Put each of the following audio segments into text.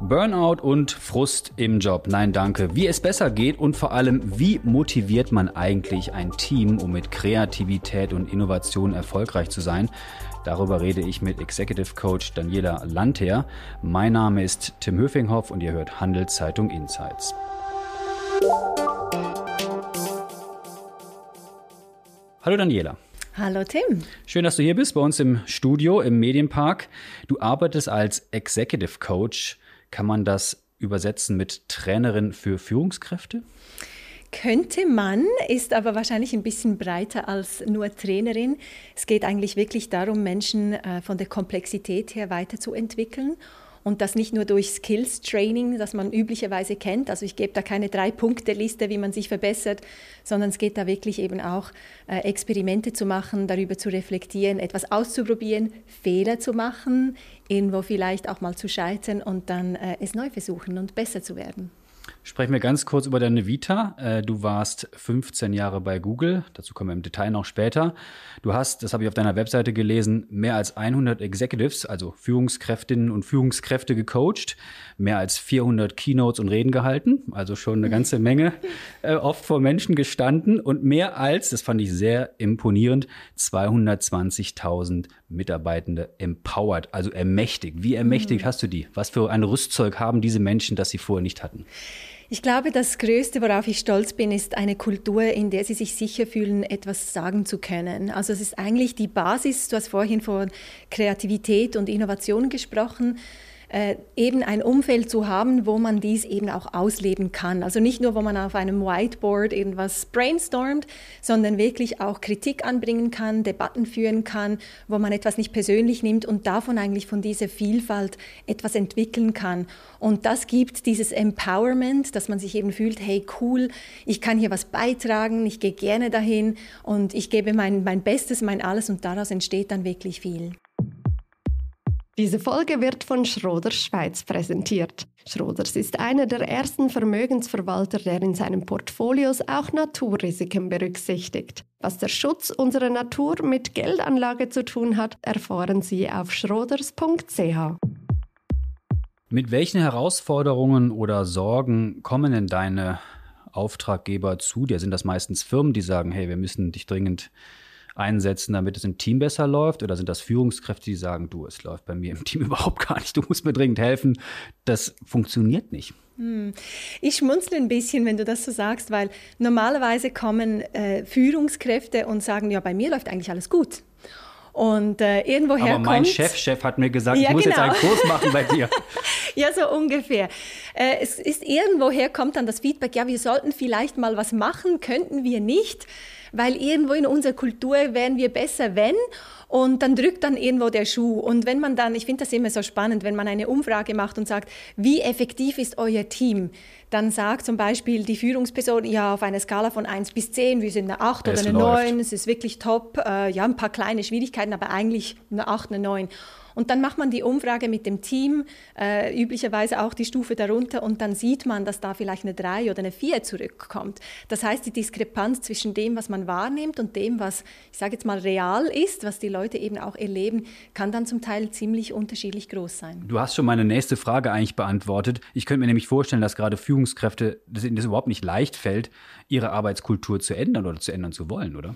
Burnout und Frust im Job. Nein, danke. Wie es besser geht und vor allem, wie motiviert man eigentlich ein Team, um mit Kreativität und Innovation erfolgreich zu sein? Darüber rede ich mit Executive Coach Daniela Landher. Mein Name ist Tim Höfinghoff und ihr hört Handelszeitung Insights. Hallo Daniela. Hallo Tim. Schön, dass du hier bist bei uns im Studio im Medienpark. Du arbeitest als Executive Coach. Kann man das übersetzen mit Trainerin für Führungskräfte? Könnte man, ist aber wahrscheinlich ein bisschen breiter als nur Trainerin. Es geht eigentlich wirklich darum, Menschen äh, von der Komplexität her weiterzuentwickeln und das nicht nur durch Skills Training, das man üblicherweise kennt. Also ich gebe da keine Drei-Punkte-Liste, wie man sich verbessert, sondern es geht da wirklich eben auch äh, Experimente zu machen, darüber zu reflektieren, etwas auszuprobieren, Fehler zu machen, irgendwo vielleicht auch mal zu scheitern und dann äh, es neu versuchen und besser zu werden. Sprechen wir ganz kurz über deine Vita. Äh, du warst 15 Jahre bei Google, dazu kommen wir im Detail noch später. Du hast, das habe ich auf deiner Webseite gelesen, mehr als 100 Executives, also Führungskräftinnen und Führungskräfte gecoacht, mehr als 400 Keynotes und Reden gehalten, also schon eine ganze Menge, äh, oft vor Menschen gestanden und mehr als, das fand ich sehr imponierend, 220.000 Mitarbeitende empowered, also ermächtigt. Wie ermächtigt mhm. hast du die? Was für ein Rüstzeug haben diese Menschen, das sie vorher nicht hatten? Ich glaube, das Größte, worauf ich stolz bin, ist eine Kultur, in der sie sich sicher fühlen, etwas sagen zu können. Also es ist eigentlich die Basis, du hast vorhin von Kreativität und Innovation gesprochen äh, eben ein Umfeld zu haben, wo man dies eben auch ausleben kann. Also nicht nur, wo man auf einem Whiteboard irgendwas brainstormt, sondern wirklich auch Kritik anbringen kann, Debatten führen kann, wo man etwas nicht persönlich nimmt und davon eigentlich von dieser Vielfalt etwas entwickeln kann. Und das gibt dieses Empowerment, dass man sich eben fühlt, hey cool, ich kann hier was beitragen, ich gehe gerne dahin und ich gebe mein, mein Bestes, mein Alles und daraus entsteht dann wirklich viel. Diese Folge wird von Schroders Schweiz präsentiert. Schroders ist einer der ersten Vermögensverwalter, der in seinen Portfolios auch Naturrisiken berücksichtigt. Was der Schutz unserer Natur mit Geldanlage zu tun hat, erfahren Sie auf schroders.ch. Mit welchen Herausforderungen oder Sorgen kommen denn deine Auftraggeber zu dir? Sind das meistens Firmen, die sagen, hey, wir müssen dich dringend einsetzen, damit es im Team besser läuft? Oder sind das Führungskräfte, die sagen, du, es läuft bei mir im Team überhaupt gar nicht, du musst mir dringend helfen? Das funktioniert nicht. Hm. Ich schmunzle ein bisschen, wenn du das so sagst, weil normalerweise kommen äh, Führungskräfte und sagen, ja, bei mir läuft eigentlich alles gut. Und äh, irgendwoher Aber mein Chefchef hat mir gesagt, ja, ich muss genau. jetzt einen Kurs machen bei dir. ja, so ungefähr. Äh, es ist irgendwoher kommt dann das Feedback, ja, wir sollten vielleicht mal was machen, könnten wir nicht weil irgendwo in unserer Kultur wären wir besser, wenn. Und dann drückt dann irgendwo der Schuh. Und wenn man dann, ich finde das immer so spannend, wenn man eine Umfrage macht und sagt, wie effektiv ist euer Team? Dann sagt zum Beispiel die Führungsperson, ja, auf einer Skala von 1 bis 10, wir sind eine 8 es oder eine läuft. 9, es ist wirklich top. Äh, ja, ein paar kleine Schwierigkeiten, aber eigentlich eine 8, eine 9. Und dann macht man die Umfrage mit dem Team, äh, üblicherweise auch die Stufe darunter, und dann sieht man, dass da vielleicht eine 3 oder eine 4 zurückkommt. Das heißt, die Diskrepanz zwischen dem, was man wahrnimmt und dem, was, ich sage jetzt mal, real ist, was die Leute eben auch erleben, kann dann zum Teil ziemlich unterschiedlich groß sein. Du hast schon meine nächste Frage eigentlich beantwortet. Ich könnte mir nämlich vorstellen, dass gerade Führungskräfte, dass ihnen das überhaupt nicht leicht fällt, ihre Arbeitskultur zu ändern oder zu ändern zu wollen, oder?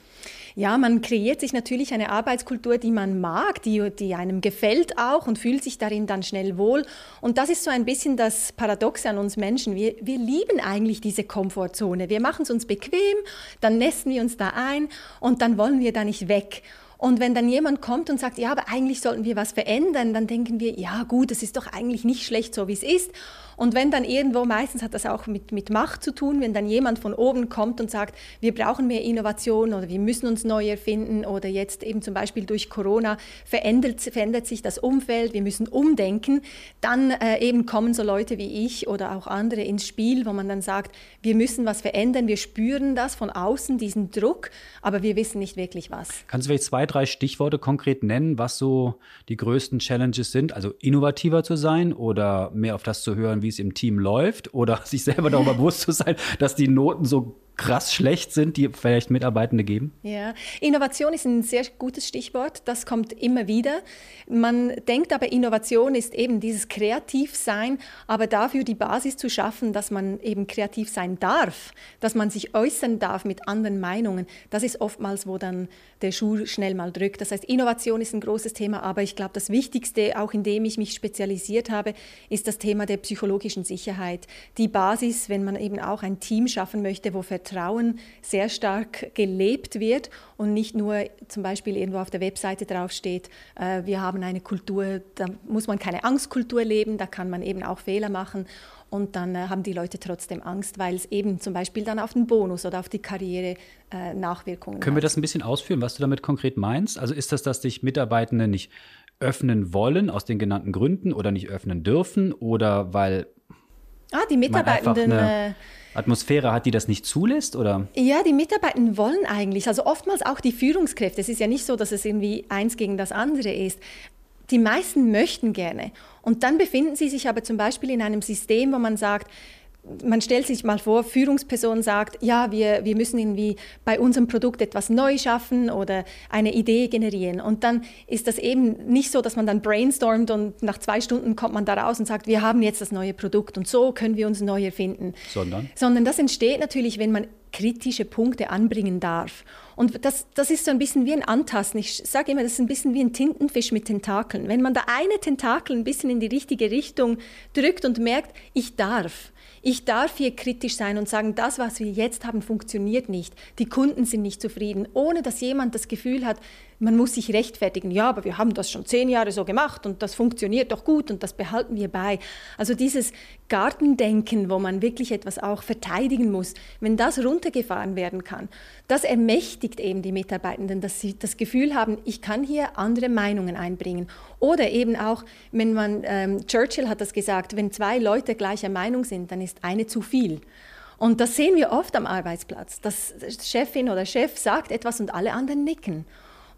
Ja, man kreiert sich natürlich eine Arbeitskultur, die man mag, die, die einem gefällt auch und fühlt sich darin dann schnell wohl. Und das ist so ein bisschen das Paradoxe an uns Menschen. Wir, wir lieben eigentlich diese Komfortzone. Wir machen es uns bequem, dann nässen wir uns da ein und dann wollen wir da nicht weg. Und wenn dann jemand kommt und sagt, ja, aber eigentlich sollten wir was verändern, dann denken wir, ja gut, es ist doch eigentlich nicht schlecht so, wie es ist. Und wenn dann irgendwo, meistens hat das auch mit, mit Macht zu tun, wenn dann jemand von oben kommt und sagt, wir brauchen mehr Innovation oder wir müssen uns neu erfinden oder jetzt eben zum Beispiel durch Corona verändert, verändert sich das Umfeld, wir müssen umdenken, dann äh, eben kommen so Leute wie ich oder auch andere ins Spiel, wo man dann sagt, wir müssen was verändern, wir spüren das von außen, diesen Druck, aber wir wissen nicht wirklich was. Kannst du vielleicht zwei, drei Stichworte konkret nennen, was so die größten Challenges sind? Also innovativer zu sein oder mehr auf das zu hören, wie es im Team läuft oder sich selber darüber bewusst zu sein, dass die Noten so krass schlecht sind, die vielleicht Mitarbeitende geben? Ja, Innovation ist ein sehr gutes Stichwort. Das kommt immer wieder. Man denkt aber, Innovation ist eben dieses Kreativsein, aber dafür die Basis zu schaffen, dass man eben kreativ sein darf, dass man sich äußern darf mit anderen Meinungen. Das ist oftmals, wo dann der Schuh schnell mal drückt. Das heißt, Innovation ist ein großes Thema, aber ich glaube, das Wichtigste, auch in dem ich mich spezialisiert habe, ist das Thema der psychologischen Sicherheit. Die Basis, wenn man eben auch ein Team schaffen möchte, wo Vertrauen sehr stark gelebt wird und nicht nur zum Beispiel irgendwo auf der Webseite draufsteht, äh, wir haben eine Kultur, da muss man keine Angstkultur leben, da kann man eben auch Fehler machen und dann äh, haben die Leute trotzdem Angst, weil es eben zum Beispiel dann auf den Bonus oder auf die Karriere äh, Nachwirkungen Können hat. wir das ein bisschen ausführen, was du damit konkret meinst? Also ist das, dass dich Mitarbeitende nicht öffnen wollen aus den genannten Gründen oder nicht öffnen dürfen oder weil ah, die Mitarbeitenden Atmosphäre hat, die das nicht zulässt, oder? Ja, die Mitarbeitenden wollen eigentlich, also oftmals auch die Führungskräfte. Es ist ja nicht so, dass es irgendwie eins gegen das andere ist. Die meisten möchten gerne. Und dann befinden sie sich aber zum Beispiel in einem System, wo man sagt, man stellt sich mal vor, Führungsperson sagt, ja, wir, wir müssen irgendwie bei unserem Produkt etwas neu schaffen oder eine Idee generieren. Und dann ist das eben nicht so, dass man dann brainstormt und nach zwei Stunden kommt man da raus und sagt, wir haben jetzt das neue Produkt und so können wir uns neu erfinden. Sondern? Sondern das entsteht natürlich, wenn man kritische Punkte anbringen darf. Und das, das ist so ein bisschen wie ein Antasten. Ich sage immer, das ist ein bisschen wie ein Tintenfisch mit Tentakeln. Wenn man da eine Tentakel ein bisschen in die richtige Richtung drückt und merkt, ich darf, ich darf hier kritisch sein und sagen, das, was wir jetzt haben, funktioniert nicht. Die Kunden sind nicht zufrieden, ohne dass jemand das Gefühl hat, man muss sich rechtfertigen. Ja, aber wir haben das schon zehn Jahre so gemacht und das funktioniert doch gut und das behalten wir bei. Also dieses Gartendenken, wo man wirklich etwas auch verteidigen muss, wenn das runtergefahren werden kann, das ermächtigt eben die Mitarbeitenden, dass sie das Gefühl haben, ich kann hier andere Meinungen einbringen. Oder eben auch, wenn man, ähm, Churchill hat das gesagt, wenn zwei Leute gleicher Meinung sind, dann ist eine zu viel. Und das sehen wir oft am Arbeitsplatz, dass Chefin oder Chef sagt etwas und alle anderen nicken.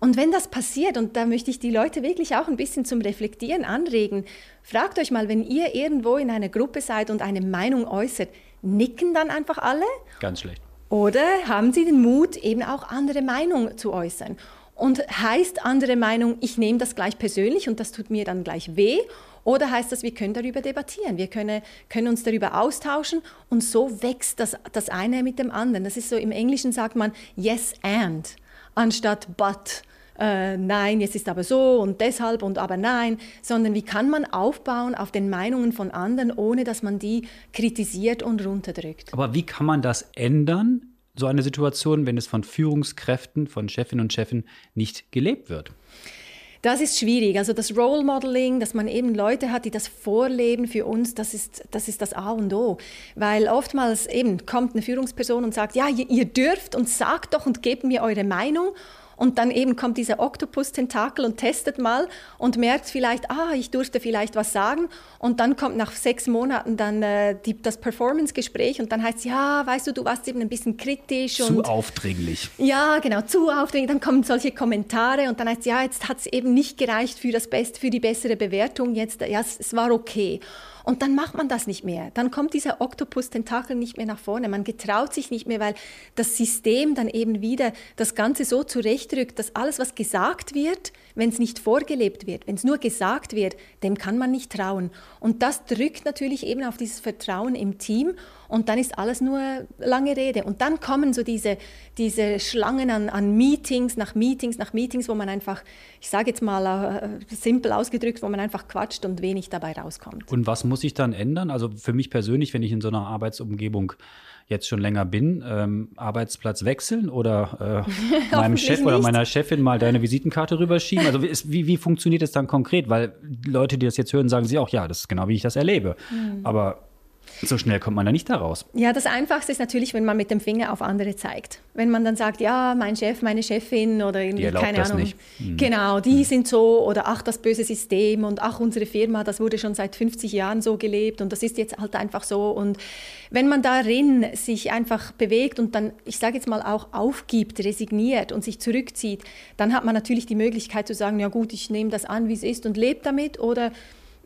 Und wenn das passiert, und da möchte ich die Leute wirklich auch ein bisschen zum Reflektieren anregen, fragt euch mal, wenn ihr irgendwo in einer Gruppe seid und eine Meinung äußert, nicken dann einfach alle? Ganz schlecht. Oder haben sie den Mut, eben auch andere Meinungen zu äußern? Und heißt andere Meinung, ich nehme das gleich persönlich und das tut mir dann gleich weh? Oder heißt das, wir können darüber debattieren, wir können, können uns darüber austauschen und so wächst das, das eine mit dem anderen. Das ist so, im Englischen sagt man yes and anstatt but äh, nein, jetzt ist aber so und deshalb und aber nein, sondern wie kann man aufbauen auf den Meinungen von anderen, ohne dass man die kritisiert und runterdrückt. Aber wie kann man das ändern, so eine Situation, wenn es von Führungskräften, von Chefinnen und Chefen nicht gelebt wird? Das ist schwierig. Also das Role Modeling, dass man eben Leute hat, die das vorleben für uns, das ist das, ist das A und O. Weil oftmals eben kommt eine Führungsperson und sagt, ja, ihr, ihr dürft und sagt doch und gebt mir eure Meinung. Und dann eben kommt dieser Oktopus-Tentakel und testet mal und merkt vielleicht, ah, ich durfte vielleicht was sagen. Und dann kommt nach sechs Monaten dann äh, die, das Performance-Gespräch und dann heißt es, ja, weißt du, du warst eben ein bisschen kritisch. Zu und, aufdringlich. Ja, genau, zu aufdringlich. Dann kommen solche Kommentare und dann heißt es, ja, jetzt hat es eben nicht gereicht für, das Best, für die bessere Bewertung. Jetzt, ja, es, es war okay. Und dann macht man das nicht mehr. Dann kommt dieser Oktopus-Tentakel nicht mehr nach vorne. Man getraut sich nicht mehr, weil das System dann eben wieder das Ganze so zurechtrückt, dass alles, was gesagt wird, wenn es nicht vorgelebt wird, wenn es nur gesagt wird, dem kann man nicht trauen. Und das drückt natürlich eben auf dieses Vertrauen im Team und dann ist alles nur lange Rede. Und dann kommen so diese, diese Schlangen an, an Meetings, nach Meetings, nach Meetings, wo man einfach, ich sage jetzt mal äh, simpel ausgedrückt, wo man einfach quatscht und wenig dabei rauskommt. Und was muss sich dann ändern? Also für mich persönlich, wenn ich in so einer Arbeitsumgebung jetzt schon länger bin, ähm, Arbeitsplatz wechseln oder äh, meinem Chef oder meiner Chefin mal deine Visitenkarte rüberschieben? Also wie, wie funktioniert das dann konkret? Weil Leute, die das jetzt hören, sagen sie auch, ja, das ist genau wie ich das erlebe. Mhm. Aber so schnell kommt man da nicht daraus. Ja, das Einfachste ist natürlich, wenn man mit dem Finger auf andere zeigt. Wenn man dann sagt, ja, mein Chef, meine Chefin oder irgendwie, keine das Ahnung. Nicht. Hm. Genau, die hm. sind so oder ach, das böse System und ach, unsere Firma, das wurde schon seit 50 Jahren so gelebt und das ist jetzt halt einfach so. Und wenn man darin sich einfach bewegt und dann, ich sage jetzt mal auch aufgibt, resigniert und sich zurückzieht, dann hat man natürlich die Möglichkeit zu sagen, ja gut, ich nehme das an, wie es ist und lebe damit oder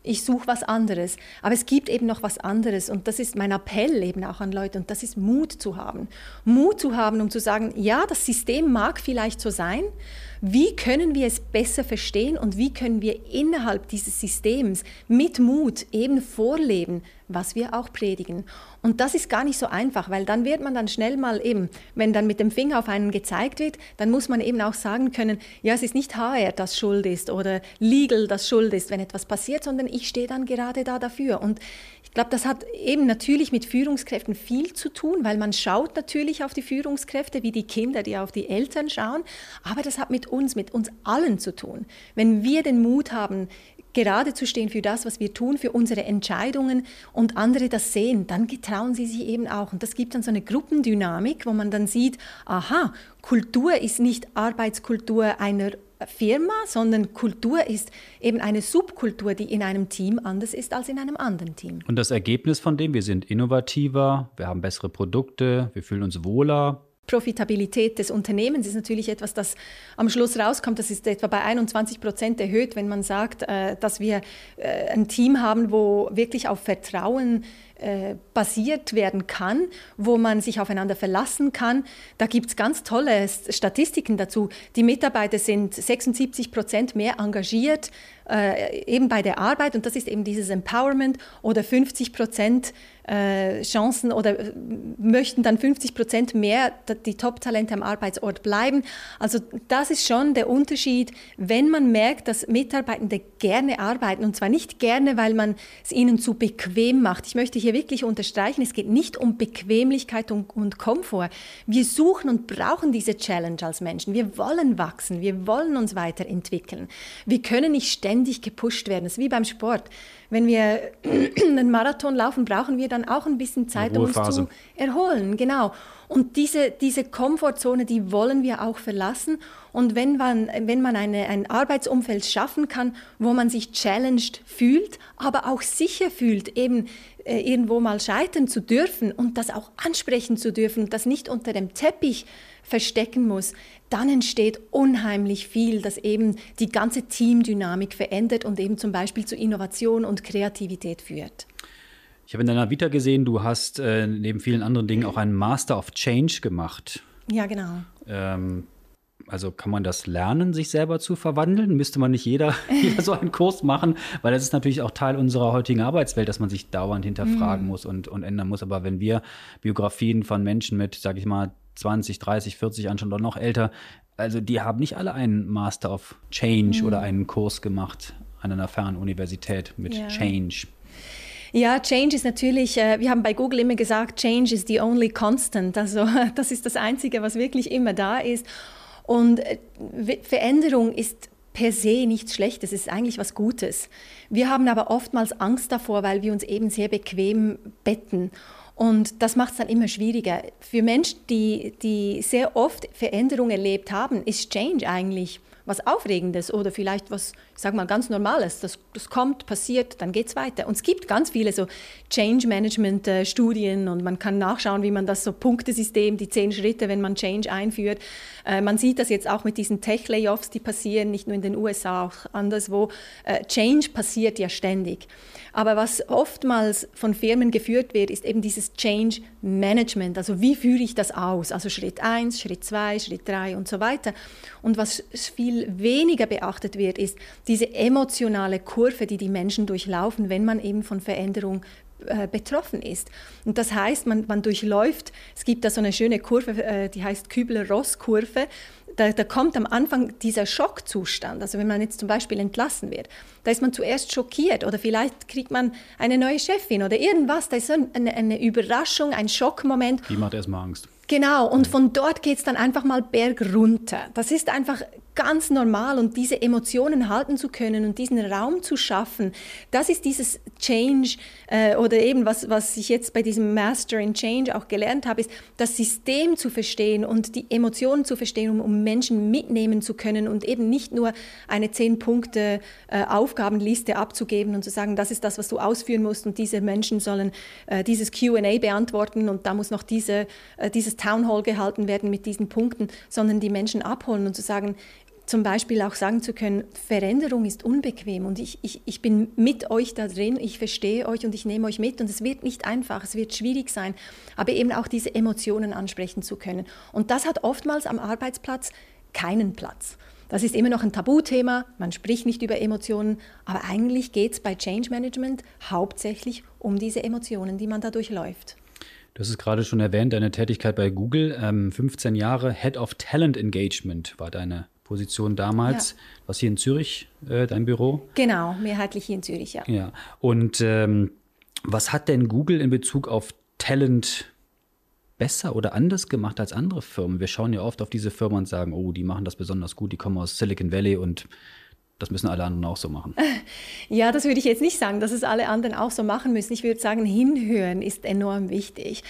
ich suche was anderes. Aber es gibt eben noch was anderes und das ist mein Appell eben auch an Leute und das ist Mut zu haben. Mut zu haben, um zu sagen, ja, das System mag vielleicht so sein, wie können wir es besser verstehen und wie können wir innerhalb dieses Systems mit Mut eben vorleben, was wir auch predigen. Und das ist gar nicht so einfach, weil dann wird man dann schnell mal eben, wenn dann mit dem Finger auf einen gezeigt wird, dann muss man eben auch sagen können, ja, es ist nicht HR, das schuld ist oder Legal, das schuld ist, wenn etwas passiert, sondern ich stehe dann gerade da dafür. Und ich glaube, das hat eben natürlich mit Führungskräften viel zu tun, weil man schaut natürlich auf die Führungskräfte wie die Kinder, die auf die Eltern schauen, aber das hat mit uns, mit uns allen zu tun. Wenn wir den Mut haben, gerade zu stehen für das, was wir tun, für unsere Entscheidungen und andere das sehen, dann getrauen sie sich eben auch. Und das gibt dann so eine Gruppendynamik, wo man dann sieht, aha, Kultur ist nicht Arbeitskultur einer Firma, sondern Kultur ist eben eine Subkultur, die in einem Team anders ist als in einem anderen Team. Und das Ergebnis von dem, wir sind innovativer, wir haben bessere Produkte, wir fühlen uns wohler, Profitabilität des Unternehmens ist natürlich etwas, das am Schluss rauskommt. Das ist etwa bei 21 Prozent erhöht, wenn man sagt, äh, dass wir äh, ein Team haben, wo wirklich auf Vertrauen äh, basiert werden kann, wo man sich aufeinander verlassen kann. Da gibt es ganz tolle Statistiken dazu. Die Mitarbeiter sind 76 Prozent mehr engagiert, äh, eben bei der Arbeit und das ist eben dieses Empowerment oder 50 Prozent äh, Chancen oder äh, möchten dann 50 Prozent mehr die Top-Talente am Arbeitsort bleiben. Also das ist schon der Unterschied, wenn man merkt, dass Mitarbeitende gerne arbeiten und zwar nicht gerne, weil man es ihnen zu bequem macht. Ich möchte hier wirklich unterstreichen, es geht nicht um Bequemlichkeit und, und Komfort. Wir suchen und brauchen diese Challenge als Menschen. Wir wollen wachsen, wir wollen uns weiterentwickeln. Wir können nicht ständig gepusht werden. Das ist wie beim Sport. Wenn wir einen Marathon laufen, brauchen wir dann auch ein bisschen Zeit, um uns zu erholen. Genau. Und diese, diese Komfortzone, die wollen wir auch verlassen. Und wenn man, wenn man eine, ein Arbeitsumfeld schaffen kann, wo man sich challenged fühlt, aber auch sicher fühlt, eben äh, irgendwo mal scheitern zu dürfen und das auch ansprechen zu dürfen, das nicht unter dem Teppich verstecken muss, dann entsteht unheimlich viel, das eben die ganze Teamdynamik verändert und eben zum Beispiel zu Innovation und Kreativität führt. Ich habe in deiner Vita gesehen, du hast äh, neben vielen anderen Dingen auch einen Master of Change gemacht. Ja, genau. Ähm, also kann man das lernen, sich selber zu verwandeln? Müsste man nicht jeder, jeder so einen Kurs machen? Weil das ist natürlich auch Teil unserer heutigen Arbeitswelt, dass man sich dauernd hinterfragen mm. muss und, und ändern muss. Aber wenn wir Biografien von Menschen mit, sag ich mal, 20, 30, 40 anschauen oder noch älter, also die haben nicht alle einen Master of Change mm. oder einen Kurs gemacht an einer Fernuniversität mit ja. Change. Ja, Change ist natürlich, äh, wir haben bei Google immer gesagt, Change is the only constant. Also das ist das Einzige, was wirklich immer da ist. Und äh, Veränderung ist per se nichts Schlechtes, es ist eigentlich was Gutes. Wir haben aber oftmals Angst davor, weil wir uns eben sehr bequem betten. Und das macht es dann immer schwieriger. Für Menschen, die, die sehr oft Veränderung erlebt haben, ist Change eigentlich was Aufregendes oder vielleicht was, ich sag mal, ganz Normales. Das, das kommt, passiert, dann geht es weiter. Und es gibt ganz viele so Change-Management-Studien und man kann nachschauen, wie man das so Punktesystem, die zehn Schritte, wenn man Change einführt. Äh, man sieht das jetzt auch mit diesen Tech-Layoffs, die passieren, nicht nur in den USA, auch anderswo. Äh, Change passiert ja ständig. Aber was oftmals von Firmen geführt wird, ist eben dieses Change Management. Also wie führe ich das aus? Also Schritt 1, Schritt 2, Schritt 3 und so weiter. Und was viel weniger beachtet wird, ist diese emotionale Kurve, die die Menschen durchlaufen, wenn man eben von Veränderung äh, betroffen ist. Und das heißt, man, man durchläuft, es gibt da so eine schöne Kurve, äh, die heißt Kübler-Ross-Kurve, da, da, kommt am Anfang dieser Schockzustand, also wenn man jetzt zum Beispiel entlassen wird, da ist man zuerst schockiert oder vielleicht kriegt man eine neue Chefin oder irgendwas, da ist eine, eine Überraschung, ein Schockmoment. Die macht erstmal Angst. Genau, und von dort geht es dann einfach mal bergunter. Das ist einfach ganz normal und diese Emotionen halten zu können und diesen Raum zu schaffen, das ist dieses Change äh, oder eben was, was ich jetzt bei diesem Master in Change auch gelernt habe, ist das System zu verstehen und die Emotionen zu verstehen, um, um Menschen mitnehmen zu können und eben nicht nur eine zehn Punkte äh, abzugeben und zu sagen, das ist das, was du ausführen musst und diese Menschen sollen äh, dieses Q&A beantworten und da muss noch diese, dieses Town Hall gehalten werden mit diesen Punkten, sondern die Menschen abholen und zu sagen, zum Beispiel auch sagen zu können, Veränderung ist unbequem und ich, ich, ich bin mit euch da drin, ich verstehe euch und ich nehme euch mit und es wird nicht einfach, es wird schwierig sein, aber eben auch diese Emotionen ansprechen zu können. Und das hat oftmals am Arbeitsplatz keinen Platz. Das ist immer noch ein Tabuthema, man spricht nicht über Emotionen, aber eigentlich geht es bei Change Management hauptsächlich um diese Emotionen, die man da durchläuft. Du hast es gerade schon erwähnt, deine Tätigkeit bei Google, ähm, 15 Jahre Head of Talent Engagement war deine Position damals. Ja. Was hier in Zürich, äh, dein Büro? Genau, mehrheitlich hier in Zürich, ja. Ja. Und ähm, was hat denn Google in Bezug auf Talent besser oder anders gemacht als andere Firmen? Wir schauen ja oft auf diese Firmen und sagen, oh, die machen das besonders gut, die kommen aus Silicon Valley und das müssen alle anderen auch so machen. Ja, das würde ich jetzt nicht sagen, dass es alle anderen auch so machen müssen. Ich würde sagen, hinhören ist enorm wichtig.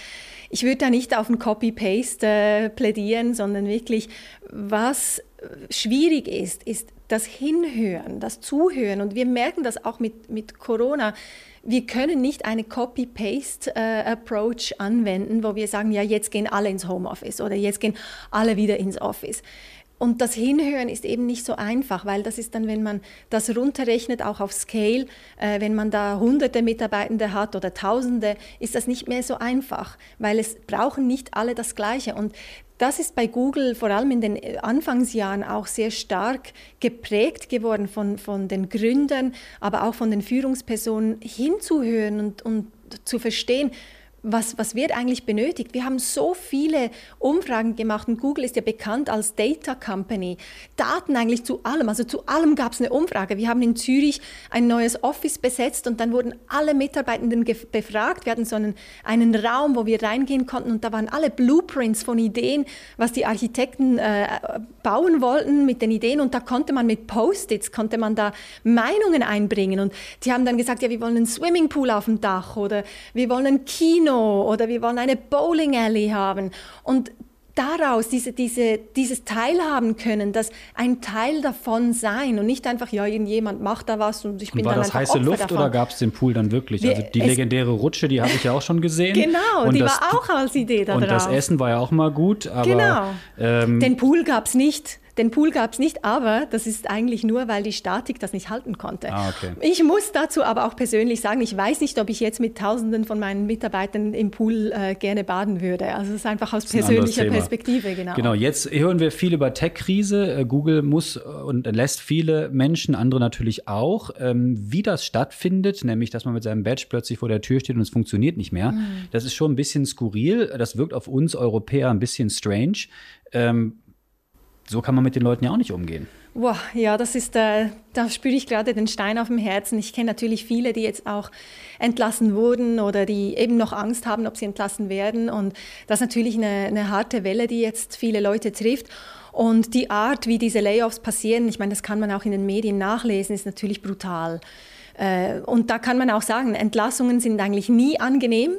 Ich würde da nicht auf ein Copy-Paste äh, plädieren, sondern wirklich, was schwierig ist, ist das Hinhören, das Zuhören. Und wir merken das auch mit, mit Corona. Wir können nicht eine Copy-Paste-Approach äh, anwenden, wo wir sagen, ja, jetzt gehen alle ins Homeoffice oder jetzt gehen alle wieder ins Office. Und das Hinhören ist eben nicht so einfach, weil das ist dann, wenn man das runterrechnet, auch auf Scale, äh, wenn man da hunderte Mitarbeitende hat oder tausende, ist das nicht mehr so einfach, weil es brauchen nicht alle das Gleiche. Und das ist bei Google vor allem in den äh, Anfangsjahren auch sehr stark geprägt geworden von, von den Gründern, aber auch von den Führungspersonen hinzuhören und, und zu verstehen, was, was wird eigentlich benötigt? Wir haben so viele Umfragen gemacht und Google ist ja bekannt als Data Company. Daten eigentlich zu allem, also zu allem gab es eine Umfrage. Wir haben in Zürich ein neues Office besetzt und dann wurden alle Mitarbeitenden befragt. Wir hatten so einen, einen Raum, wo wir reingehen konnten und da waren alle Blueprints von Ideen, was die Architekten äh, bauen wollten mit den Ideen und da konnte man mit Post-its, konnte man da Meinungen einbringen und die haben dann gesagt, ja, wir wollen einen Swimmingpool auf dem Dach oder wir wollen ein Kino Kino oder wir wollen eine Bowling Alley haben. Und daraus diese, diese, dieses Teilhaben können, das ein Teil davon sein und nicht einfach, ja, irgendjemand macht da was und ich bin und war dann das heiße Opfer Luft davon. oder gab es den Pool dann wirklich? Wir, also die legendäre Rutsche, die habe ich ja auch schon gesehen. Genau, und die das, war auch als Idee da Und drauf. das Essen war ja auch mal gut, aber... Genau, ähm, den Pool gab es nicht. Den Pool gab es nicht, aber das ist eigentlich nur, weil die Statik das nicht halten konnte. Ah, okay. Ich muss dazu aber auch persönlich sagen, ich weiß nicht, ob ich jetzt mit Tausenden von meinen Mitarbeitern im Pool äh, gerne baden würde. Also es ist einfach aus persönlicher ein Perspektive, genau. Genau, jetzt hören wir viel über Tech-Krise. Äh, Google muss und lässt viele Menschen, andere natürlich auch, ähm, wie das stattfindet, nämlich, dass man mit seinem Badge plötzlich vor der Tür steht und es funktioniert nicht mehr. Mhm. Das ist schon ein bisschen skurril. Das wirkt auf uns Europäer ein bisschen strange. Ähm, so kann man mit den Leuten ja auch nicht umgehen. Boah, ja, das ist, äh, da spüre ich gerade den Stein auf dem Herzen. Ich kenne natürlich viele, die jetzt auch entlassen wurden oder die eben noch Angst haben, ob sie entlassen werden. Und das ist natürlich eine, eine harte Welle, die jetzt viele Leute trifft. Und die Art, wie diese Layoffs passieren, ich meine, das kann man auch in den Medien nachlesen, ist natürlich brutal. Äh, und da kann man auch sagen, Entlassungen sind eigentlich nie angenehm.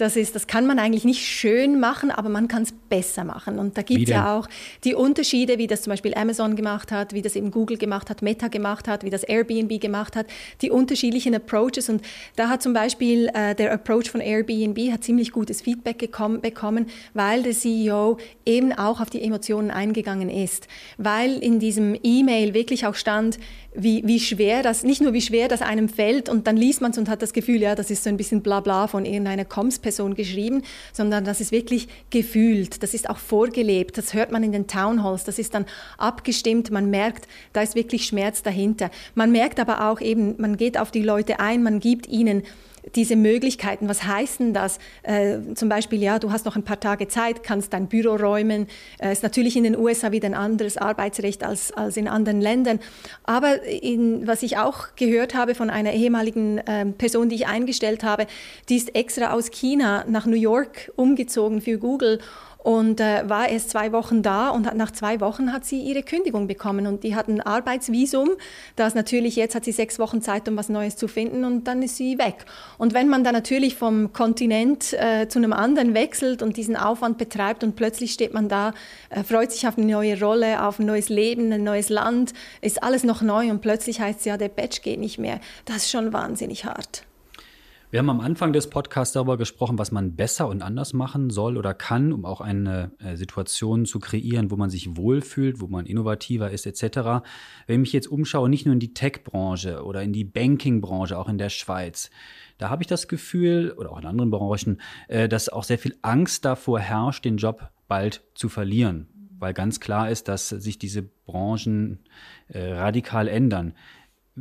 Das, ist, das kann man eigentlich nicht schön machen, aber man kann es besser machen. Und da gibt es ja auch die Unterschiede, wie das zum Beispiel Amazon gemacht hat, wie das eben Google gemacht hat, Meta gemacht hat, wie das Airbnb gemacht hat, die unterschiedlichen Approaches. Und da hat zum Beispiel äh, der Approach von Airbnb hat ziemlich gutes Feedback gekommen, bekommen, weil der CEO eben auch auf die Emotionen eingegangen ist. Weil in diesem E-Mail wirklich auch stand, wie, wie schwer das, nicht nur wie schwer das einem fällt und dann liest man es und hat das Gefühl, ja, das ist so ein bisschen Blabla von irgendeiner Comms-Person geschrieben, sondern das ist wirklich gefühlt, das ist auch vorgelebt, das hört man in den Townhalls, das ist dann abgestimmt, man merkt, da ist wirklich Schmerz dahinter. Man merkt aber auch eben, man geht auf die Leute ein, man gibt ihnen diese Möglichkeiten. Was heißt denn das? Äh, zum Beispiel, ja, du hast noch ein paar Tage Zeit, kannst dein Büro räumen. Äh, ist natürlich in den USA wieder ein anderes Arbeitsrecht als, als in anderen Ländern. Aber in, was ich auch gehört habe von einer ehemaligen äh, Person, die ich eingestellt habe, die ist extra aus China nach New York umgezogen für Google und äh, war erst zwei Wochen da und hat, nach zwei Wochen hat sie ihre Kündigung bekommen und die hat ein Arbeitsvisum. Das natürlich jetzt hat sie sechs Wochen Zeit, um was Neues zu finden und dann ist sie weg. Und wenn man dann natürlich vom Kontinent äh, zu einem anderen wechselt und diesen Aufwand betreibt und plötzlich steht man da, äh, freut sich auf eine neue Rolle, auf ein neues Leben, ein neues Land, ist alles noch neu und plötzlich heißt es ja, der Badge geht nicht mehr. Das ist schon wahnsinnig hart. Wir haben am Anfang des Podcasts darüber gesprochen, was man besser und anders machen soll oder kann, um auch eine äh, Situation zu kreieren, wo man sich wohlfühlt, wo man innovativer ist etc. Wenn ich mich jetzt umschaue, nicht nur in die Tech-Branche oder in die Banking-Branche, auch in der Schweiz, da habe ich das Gefühl, oder auch in anderen Branchen, äh, dass auch sehr viel Angst davor herrscht, den Job bald zu verlieren, weil ganz klar ist, dass sich diese Branchen äh, radikal ändern.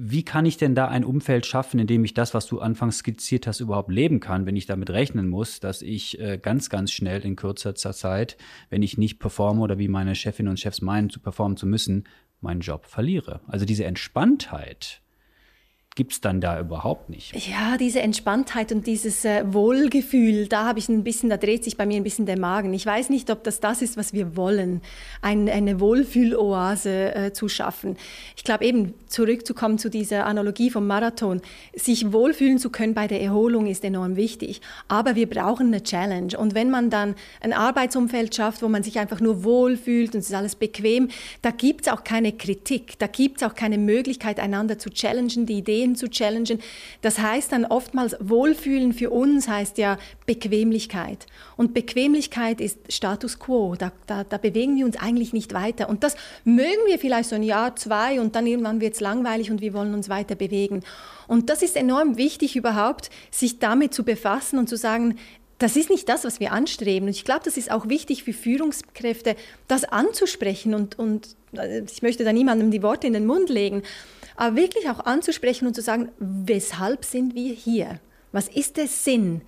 Wie kann ich denn da ein Umfeld schaffen, in dem ich das, was du anfangs skizziert hast, überhaupt leben kann, wenn ich damit rechnen muss, dass ich äh, ganz, ganz schnell in kürzester Zeit, wenn ich nicht performe oder wie meine Chefinnen und Chefs meinen, zu performen zu müssen, meinen Job verliere? Also diese Entspanntheit, gibt es dann da überhaupt nicht. Ja, diese Entspanntheit und dieses äh, Wohlgefühl, da habe ich ein bisschen, da dreht sich bei mir ein bisschen der Magen. Ich weiß nicht, ob das das ist, was wir wollen, ein, eine Wohlfühloase äh, zu schaffen. Ich glaube eben, zurückzukommen zu dieser Analogie vom Marathon, sich wohlfühlen zu können bei der Erholung ist enorm wichtig. Aber wir brauchen eine Challenge. Und wenn man dann ein Arbeitsumfeld schafft, wo man sich einfach nur wohlfühlt und es ist alles bequem, da gibt es auch keine Kritik, da gibt es auch keine Möglichkeit, einander zu challengen, die Ideen Ideen zu challengen. Das heißt dann oftmals, Wohlfühlen für uns heißt ja Bequemlichkeit. Und Bequemlichkeit ist Status quo. Da, da, da bewegen wir uns eigentlich nicht weiter. Und das mögen wir vielleicht so ein Jahr, zwei und dann irgendwann wird es langweilig und wir wollen uns weiter bewegen. Und das ist enorm wichtig überhaupt, sich damit zu befassen und zu sagen, das ist nicht das, was wir anstreben. Und ich glaube, das ist auch wichtig für Führungskräfte, das anzusprechen. Und, und äh, ich möchte da niemandem die Worte in den Mund legen aber wirklich auch anzusprechen und zu sagen, weshalb sind wir hier? Was ist der Sinn?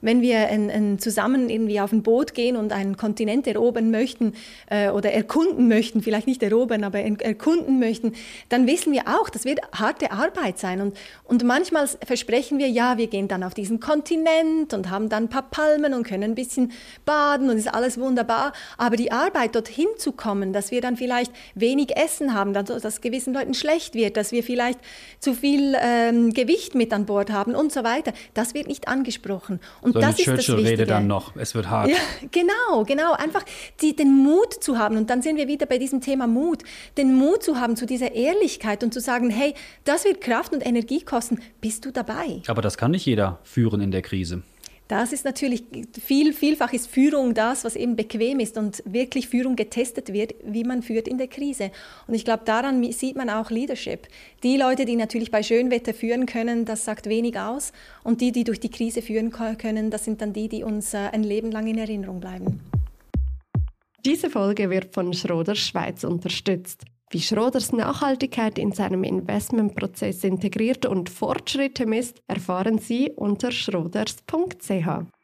Wenn wir in, in zusammen irgendwie auf ein Boot gehen und einen Kontinent erobern möchten äh, oder erkunden möchten, vielleicht nicht erobern, aber erkunden möchten, dann wissen wir auch, das wird harte Arbeit sein. Und, und manchmal versprechen wir, ja, wir gehen dann auf diesen Kontinent und haben dann ein paar Palmen und können ein bisschen baden und ist alles wunderbar. Aber die Arbeit, dorthin zu kommen, dass wir dann vielleicht wenig Essen haben, dass gewissen Leuten schlecht wird, dass wir vielleicht zu viel ähm, Gewicht mit an Bord haben und so weiter, das wird nicht angesprochen. Und so das eine Churchill-Rede dann noch. Es wird hart. Ja, genau, genau. Einfach die, den Mut zu haben. Und dann sind wir wieder bei diesem Thema Mut. Den Mut zu haben zu dieser Ehrlichkeit und zu sagen, hey, das wird Kraft und Energie kosten. Bist du dabei? Aber das kann nicht jeder führen in der Krise. Das ist natürlich, viel, vielfach ist Führung das, was eben bequem ist und wirklich Führung getestet wird, wie man führt in der Krise. Und ich glaube, daran sieht man auch Leadership. Die Leute, die natürlich bei Schönwetter führen können, das sagt wenig aus. Und die, die durch die Krise führen können, das sind dann die, die uns äh, ein Leben lang in Erinnerung bleiben. Diese Folge wird von Schroder Schweiz unterstützt. Wie Schroders Nachhaltigkeit in seinem Investmentprozess integriert und Fortschritte misst, erfahren Sie unter schroders.ch.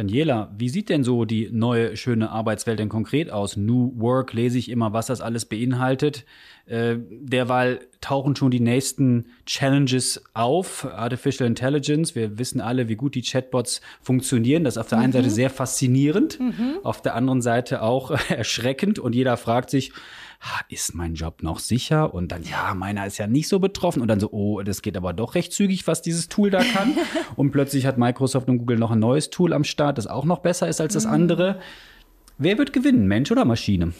Daniela, wie sieht denn so die neue schöne Arbeitswelt denn konkret aus? New Work lese ich immer, was das alles beinhaltet. Äh, derweil tauchen schon die nächsten Challenges auf. Artificial Intelligence. Wir wissen alle, wie gut die Chatbots funktionieren. Das ist auf der mhm. einen Seite sehr faszinierend, mhm. auf der anderen Seite auch erschreckend. Und jeder fragt sich, ist mein Job noch sicher? Und dann, ja, meiner ist ja nicht so betroffen. Und dann so, oh, das geht aber doch recht zügig, was dieses Tool da kann. und plötzlich hat Microsoft und Google noch ein neues Tool am Start, das auch noch besser ist als das mhm. andere. Wer wird gewinnen, Mensch oder Maschine?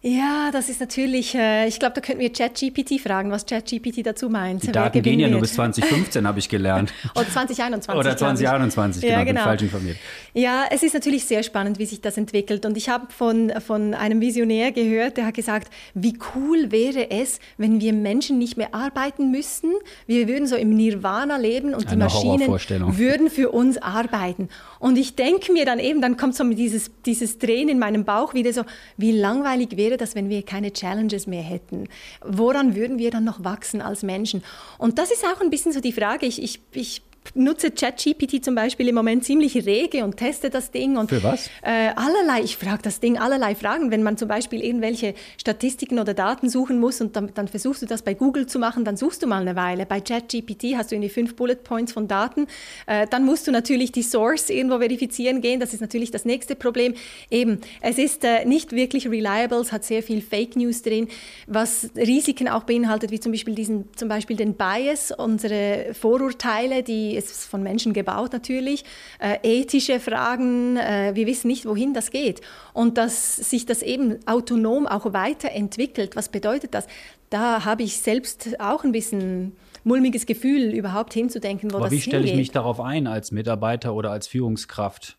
Ja, das ist natürlich, äh, ich glaube, da könnten wir ChatGPT fragen, was ChatGPT dazu meint. Die Daten gehen ja nur bis 2015, habe ich gelernt. Oder 2021. Oder 2021, genau, ja, genau. bin falsch informiert. Ja, es ist natürlich sehr spannend, wie sich das entwickelt. Und ich habe von, von einem Visionär gehört, der hat gesagt, wie cool wäre es, wenn wir Menschen nicht mehr arbeiten müssten. Wir würden so im Nirvana leben und Eine die Maschinen würden für uns arbeiten. Und ich denke mir dann eben, dann kommt so dieses, dieses Drehen in meinem Bauch wieder so, wie langweilig wäre das, wenn wir keine Challenges mehr hätten? Woran würden wir dann noch wachsen als Menschen? Und das ist auch ein bisschen so die Frage. Ich, ich, ich nutze ChatGPT zum Beispiel im Moment ziemlich rege und teste das Ding. Und, Für was? Äh, allerlei, ich frage das Ding allerlei Fragen. Wenn man zum Beispiel irgendwelche Statistiken oder Daten suchen muss und dann, dann, versuchst du das bei Google zu machen, dann suchst du mal eine Weile. Bei ChatGPT hast du irgendwie fünf Bullet Points von Daten. Äh, dann musst du natürlich die Source irgendwo verifizieren gehen. Das ist natürlich das nächste Problem. Eben, es ist äh, nicht wirklich reliable, es hat sehr viel Fake News drin, was Risiken auch beinhaltet, wie zum Beispiel, diesen, zum Beispiel den Bias, unsere Vorurteile, die ist von Menschen gebaut natürlich, äh, ethische Fragen, äh, wir wissen nicht, wohin das geht. Und dass sich das eben autonom auch weiterentwickelt, was bedeutet das? da habe ich selbst auch ein bisschen mulmiges Gefühl, überhaupt hinzudenken, wo Aber das wie stelle ich hingeht. mich darauf ein als Mitarbeiter oder als Führungskraft?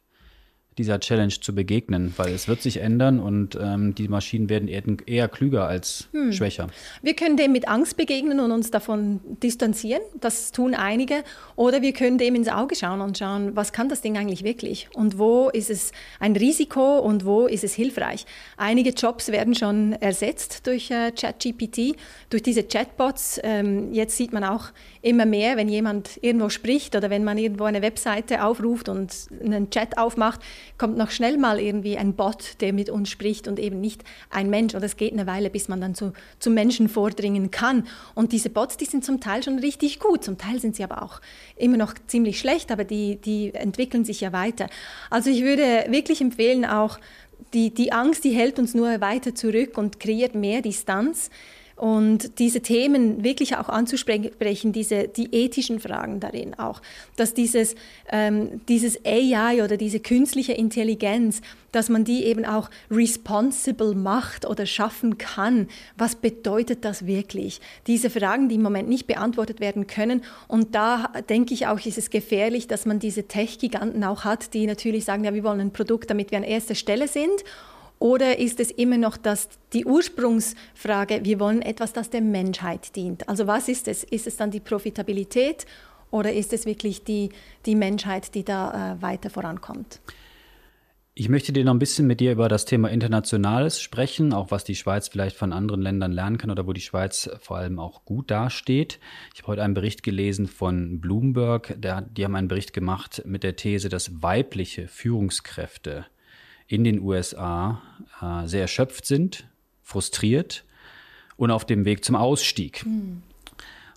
Dieser Challenge zu begegnen, weil es wird sich ändern und ähm, die Maschinen werden eher, eher klüger als hm. schwächer. Wir können dem mit Angst begegnen und uns davon distanzieren. Das tun einige. Oder wir können dem ins Auge schauen und schauen, was kann das Ding eigentlich wirklich und wo ist es ein Risiko und wo ist es hilfreich. Einige Jobs werden schon ersetzt durch äh, ChatGPT, durch diese Chatbots. Ähm, jetzt sieht man auch immer mehr, wenn jemand irgendwo spricht oder wenn man irgendwo eine Webseite aufruft und einen Chat aufmacht, kommt noch schnell mal irgendwie ein Bot, der mit uns spricht und eben nicht ein Mensch. Und es geht eine Weile, bis man dann zu, zu Menschen vordringen kann. Und diese Bots, die sind zum Teil schon richtig gut, zum Teil sind sie aber auch immer noch ziemlich schlecht, aber die, die entwickeln sich ja weiter. Also ich würde wirklich empfehlen, auch die, die Angst, die hält uns nur weiter zurück und kreiert mehr Distanz. Und diese Themen wirklich auch anzusprechen, diese, die ethischen Fragen darin auch, dass dieses, ähm, dieses AI oder diese künstliche Intelligenz, dass man die eben auch responsible macht oder schaffen kann. Was bedeutet das wirklich? Diese Fragen, die im Moment nicht beantwortet werden können. Und da denke ich auch, ist es gefährlich, dass man diese Tech-Giganten auch hat, die natürlich sagen, ja, wir wollen ein Produkt, damit wir an erster Stelle sind. Oder ist es immer noch das, die Ursprungsfrage, wir wollen etwas, das der Menschheit dient? Also was ist es? Ist es dann die Profitabilität oder ist es wirklich die, die Menschheit, die da äh, weiter vorankommt? Ich möchte dir noch ein bisschen mit dir über das Thema Internationales sprechen, auch was die Schweiz vielleicht von anderen Ländern lernen kann oder wo die Schweiz vor allem auch gut dasteht. Ich habe heute einen Bericht gelesen von Bloomberg, der, die haben einen Bericht gemacht mit der These, dass weibliche Führungskräfte in den USA äh, sehr erschöpft sind, frustriert und auf dem Weg zum Ausstieg. Mhm.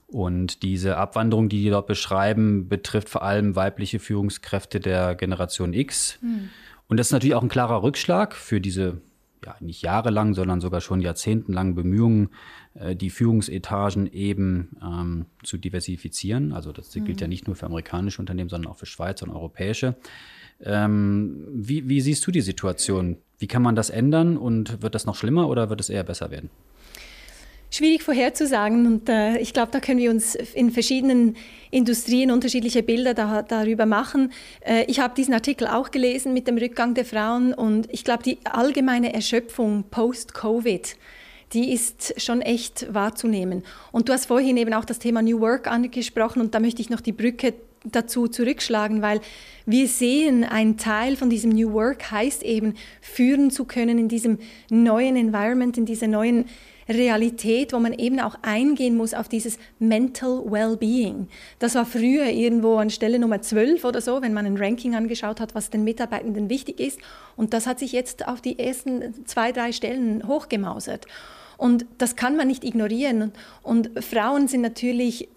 Und diese Abwanderung, die die dort beschreiben, betrifft vor allem weibliche Führungskräfte der Generation X. Mhm. Und das ist natürlich auch ein klarer Rückschlag für diese, ja, nicht jahrelang, sondern sogar schon jahrzehntelang Bemühungen, äh, die Führungsetagen eben ähm, zu diversifizieren. Also das gilt ja mhm. nicht nur für amerikanische Unternehmen, sondern auch für Schweizer und europäische. Ähm, wie, wie siehst du die Situation? Wie kann man das ändern und wird das noch schlimmer oder wird es eher besser werden? Schwierig vorherzusagen und äh, ich glaube, da können wir uns in verschiedenen Industrien unterschiedliche Bilder da, darüber machen. Äh, ich habe diesen Artikel auch gelesen mit dem Rückgang der Frauen und ich glaube, die allgemeine Erschöpfung post-Covid, die ist schon echt wahrzunehmen. Und du hast vorhin eben auch das Thema New Work angesprochen und da möchte ich noch die Brücke dazu zurückschlagen, weil wir sehen, ein Teil von diesem New Work heißt eben, führen zu können in diesem neuen Environment, in dieser neuen Realität, wo man eben auch eingehen muss auf dieses Mental Well-Being. Das war früher irgendwo an Stelle Nummer 12 oder so, wenn man ein Ranking angeschaut hat, was den Mitarbeitenden wichtig ist. Und das hat sich jetzt auf die ersten zwei, drei Stellen hochgemausert. Und das kann man nicht ignorieren. Und, Frauen sind natürlich,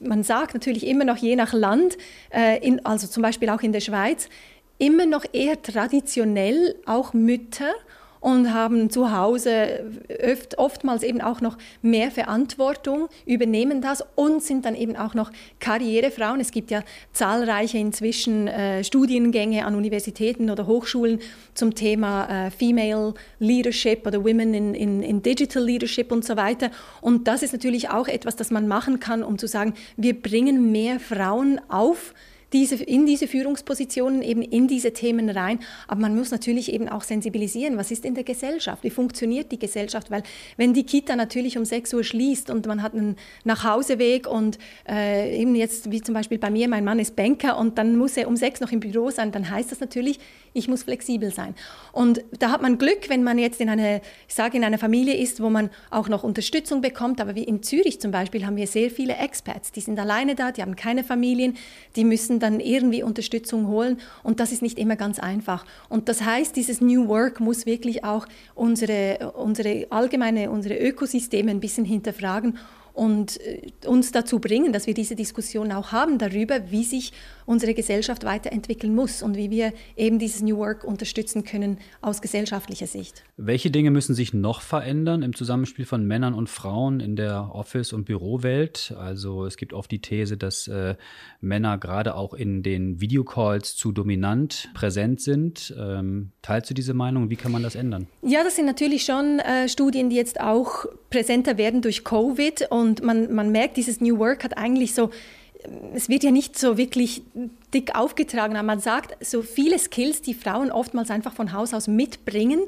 man sagt natürlich immer noch je nach Land, äh, in, also zum Beispiel auch in der Schweiz, immer noch eher traditionell auch Mütter und haben zu Hause öft, oftmals eben auch noch mehr Verantwortung, übernehmen das und sind dann eben auch noch Karrierefrauen. Es gibt ja zahlreiche inzwischen äh, Studiengänge an Universitäten oder Hochschulen zum Thema äh, Female Leadership oder Women in, in, in Digital Leadership und so weiter. Und das ist natürlich auch etwas, das man machen kann, um zu sagen, wir bringen mehr Frauen auf diese, in diese Führungspositionen, eben in diese Themen rein. Aber man muss natürlich eben auch sensibilisieren, was ist in der Gesellschaft, wie funktioniert die Gesellschaft, weil wenn die Kita natürlich um 6 Uhr schließt und man hat einen Nachhauseweg und äh, eben jetzt, wie zum Beispiel bei mir, mein Mann ist Banker und dann muss er um 6 noch im Büro sein, dann heißt das natürlich, ich muss flexibel sein. Und da hat man Glück, wenn man jetzt in einer, ich sage, in einer Familie ist, wo man auch noch Unterstützung bekommt. Aber wie in Zürich zum Beispiel haben wir sehr viele Expats, die sind alleine da, die haben keine Familien, die müssen dann irgendwie Unterstützung holen. Und das ist nicht immer ganz einfach. Und das heißt, dieses New Work muss wirklich auch unsere, unsere allgemeine, unsere Ökosysteme ein bisschen hinterfragen und äh, uns dazu bringen, dass wir diese Diskussion auch haben darüber, wie sich unsere Gesellschaft weiterentwickeln muss und wie wir eben dieses New Work unterstützen können aus gesellschaftlicher Sicht. Welche Dinge müssen sich noch verändern im Zusammenspiel von Männern und Frauen in der Office- und Bürowelt? Also es gibt oft die These, dass äh, Männer gerade auch in den Videocalls zu dominant präsent sind. Ähm, teilst du diese Meinung? Wie kann man das ändern? Ja, das sind natürlich schon äh, Studien, die jetzt auch präsenter werden durch Covid und man, man merkt, dieses New Work hat eigentlich so es wird ja nicht so wirklich dick aufgetragen, aber man sagt, so viele Skills, die Frauen oftmals einfach von Haus aus mitbringen,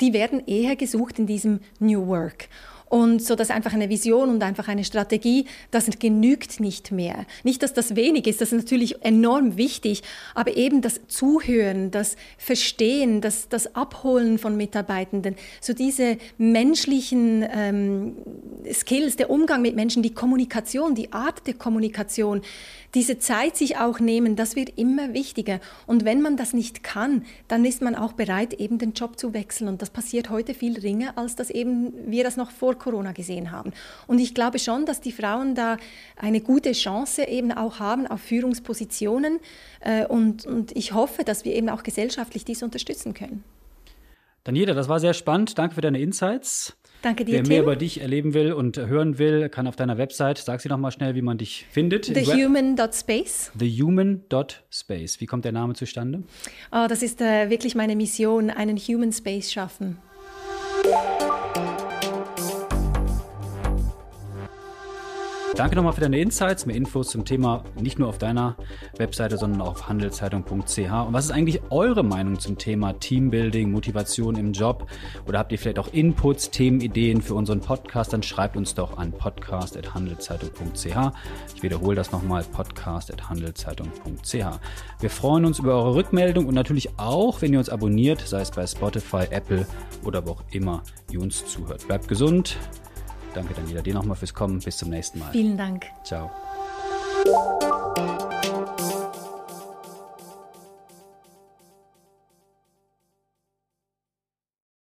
die werden eher gesucht in diesem New Work. Und so, dass einfach eine Vision und einfach eine Strategie, das genügt nicht mehr. Nicht, dass das wenig ist, das ist natürlich enorm wichtig, aber eben das Zuhören, das Verstehen, das, das Abholen von Mitarbeitenden, so diese menschlichen ähm, Skills, der Umgang mit Menschen, die Kommunikation, die Art der Kommunikation, diese Zeit sich auch nehmen, das wird immer wichtiger. Und wenn man das nicht kann, dann ist man auch bereit, eben den Job zu wechseln. Und das passiert heute viel ringer, als das eben wir das noch vor Corona gesehen haben. Und ich glaube schon, dass die Frauen da eine gute Chance eben auch haben auf Führungspositionen. Äh, und, und ich hoffe, dass wir eben auch gesellschaftlich dies unterstützen können. Daniela, das war sehr spannend. Danke für deine Insights. Danke dir, Wer mehr Tim. über dich erleben will und hören will, kann auf deiner Website, sag sie noch mal schnell, wie man dich findet. TheHuman.space. TheHuman.space. Wie kommt der Name zustande? Oh, das ist äh, wirklich meine Mission, einen Human Space schaffen. Danke nochmal für deine Insights, mehr Infos zum Thema nicht nur auf deiner Webseite, sondern auch auf handelszeitung.ch. Und was ist eigentlich eure Meinung zum Thema Teambuilding, Motivation im Job? Oder habt ihr vielleicht auch Inputs, Themenideen für unseren Podcast? Dann schreibt uns doch an podcast.handelszeitung.ch. Ich wiederhole das nochmal, podcast.handelszeitung.ch. Wir freuen uns über eure Rückmeldung und natürlich auch, wenn ihr uns abonniert, sei es bei Spotify, Apple oder wo auch immer ihr uns zuhört. Bleibt gesund. Danke, Daniela, dir nochmal fürs Kommen. Bis zum nächsten Mal. Vielen Dank. Ciao.